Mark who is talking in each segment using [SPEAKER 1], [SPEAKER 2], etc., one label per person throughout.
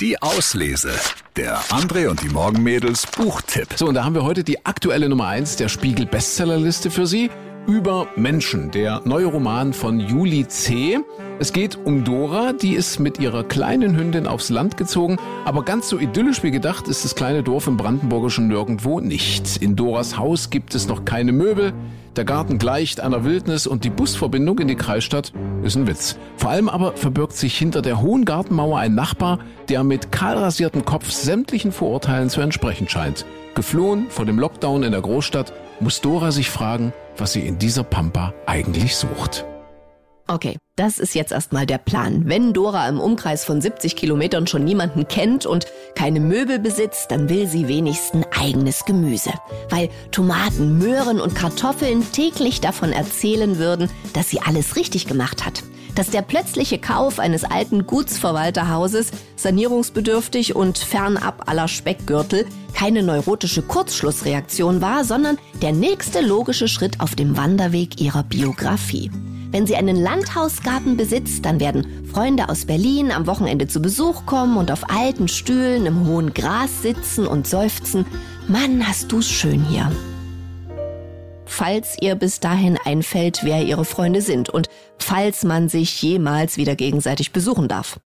[SPEAKER 1] Die Auslese. Der André und die Morgenmädels Buchtipp.
[SPEAKER 2] So, und da haben wir heute die aktuelle Nummer 1 der Spiegel Bestsellerliste für Sie. Über Menschen, der neue Roman von Juli C. Es geht um Dora, die ist mit ihrer kleinen Hündin aufs Land gezogen, aber ganz so idyllisch wie gedacht ist das kleine Dorf im brandenburgischen Nirgendwo nicht. In Doras Haus gibt es noch keine Möbel, der Garten gleicht einer Wildnis und die Busverbindung in die Kreisstadt ist ein Witz. Vor allem aber verbirgt sich hinter der hohen Gartenmauer ein Nachbar, der mit kahlrasiertem Kopf sämtlichen Vorurteilen zu entsprechen scheint. Geflohen vor dem Lockdown in der Großstadt muss Dora sich fragen, was sie in dieser Pampa eigentlich sucht.
[SPEAKER 3] Okay, das ist jetzt erstmal der Plan. Wenn Dora im Umkreis von 70 Kilometern schon niemanden kennt und keine Möbel besitzt, dann will sie wenigstens eigenes Gemüse. Weil Tomaten, Möhren und Kartoffeln täglich davon erzählen würden, dass sie alles richtig gemacht hat. Dass der plötzliche Kauf eines alten Gutsverwalterhauses, sanierungsbedürftig und fernab aller Speckgürtel, keine neurotische Kurzschlussreaktion war, sondern der nächste logische Schritt auf dem Wanderweg ihrer Biografie. Wenn sie einen Landhausgarten besitzt, dann werden Freunde aus Berlin am Wochenende zu Besuch kommen und auf alten Stühlen im hohen Gras sitzen und seufzen, Mann, hast du's schön hier. Falls ihr bis dahin einfällt, wer ihre Freunde sind und falls man sich jemals wieder gegenseitig besuchen darf.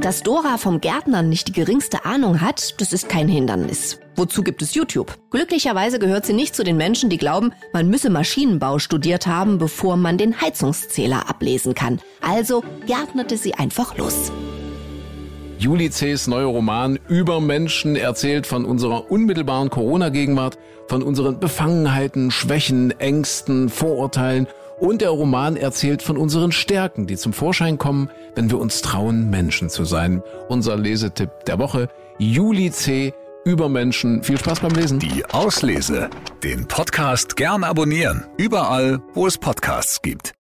[SPEAKER 3] Dass Dora vom Gärtnern nicht die geringste Ahnung hat, das ist kein Hindernis. Wozu gibt es YouTube? Glücklicherweise gehört sie nicht zu den Menschen, die glauben, man müsse Maschinenbau studiert haben, bevor man den Heizungszähler ablesen kann. Also gärtnerte sie einfach los.
[SPEAKER 2] Juli C.'s neuer Roman über Menschen erzählt von unserer unmittelbaren Corona-Gegenwart, von unseren Befangenheiten, Schwächen, Ängsten, Vorurteilen und der Roman erzählt von unseren Stärken, die zum Vorschein kommen, wenn wir uns trauen, Menschen zu sein. Unser Lesetipp der Woche, Juli C. über Menschen. Viel Spaß beim Lesen.
[SPEAKER 1] Die Auslese. Den Podcast gern abonnieren. Überall, wo es Podcasts gibt.